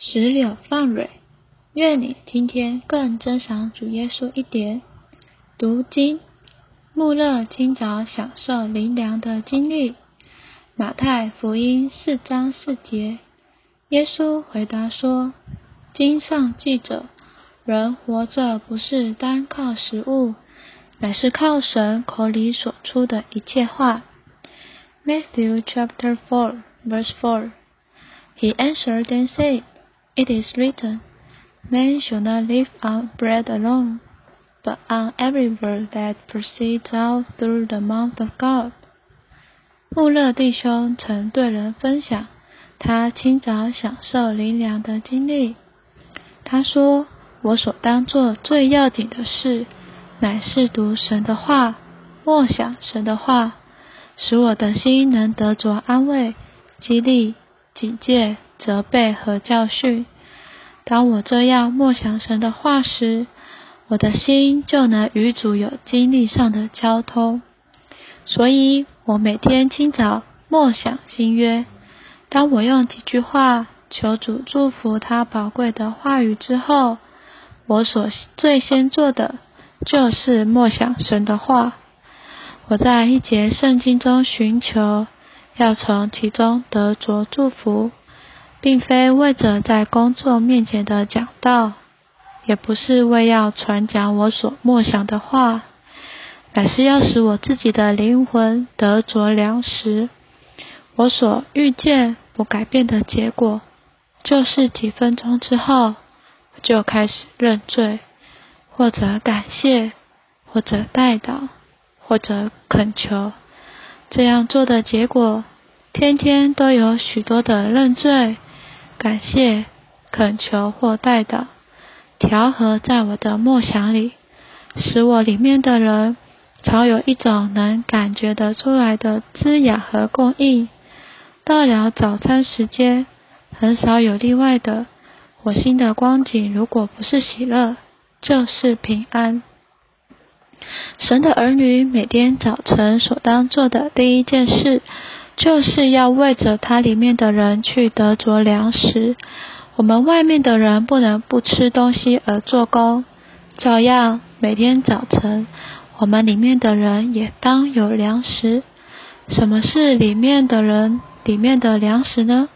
石榴放蕊，愿你今天更珍赏主耶稣一点。读经，穆勒清早享受灵粮的经历。马太福音四章四节，耶稣回答说：“经上记着，人活着不是单靠食物，乃是靠神口里所出的一切话。” Matthew chapter four verse four. He answered and said. It is written, Man shall not live on bread alone, but on every word that proceeds out through the mouth of God. 穆勒弟兄曾对人分享他清早享受灵粮的经历。他说：“我所当做最要紧的事，乃是读神的话，默想神的话，使我的心能得着安慰、激励、警戒。”责备和教训。当我这样默想神的话时，我的心就能与主有经历上的交通。所以，我每天清早默想新约。当我用几句话求主祝福他宝贵的话语之后，我所最先做的就是默想神的话。我在一节圣经中寻求，要从其中得着祝福。并非为着在工作面前的讲道，也不是为要传讲我所默想的话，乃是要使我自己的灵魂得着粮食。我所遇见不改变的结果，就是几分钟之后，就开始认罪，或者感谢，或者代祷，或者恳求。这样做的结果，天天都有许多的认罪。感谢、恳求或代祷，调和在我的默想里，使我里面的人常有一种能感觉得出来的滋养和供应。到了早餐时间，很少有例外的，我心的光景如果不是喜乐，就是平安。神的儿女每天早晨所当做的第一件事。就是要为着它里面的人去得着粮食。我们外面的人不能不吃东西而做工，照样每天早晨，我们里面的人也当有粮食。什么是里面的人里面的粮食呢？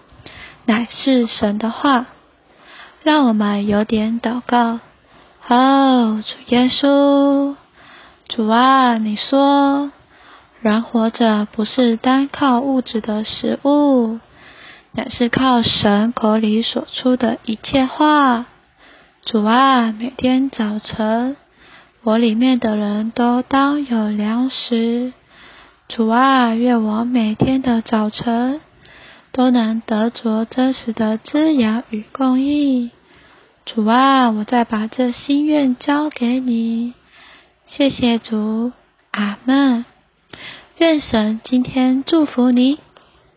乃是神的话。让我们有点祷告。哦，主耶稣，主啊，你说。人活着不是单靠物质的食物，乃是靠神口里所出的一切话。主啊，每天早晨，我里面的人都当有粮食。主啊，愿我每天的早晨都能得着真实的滋养与供应。主啊，我再把这心愿交给你。谢谢主，阿门。愿神今天祝福你。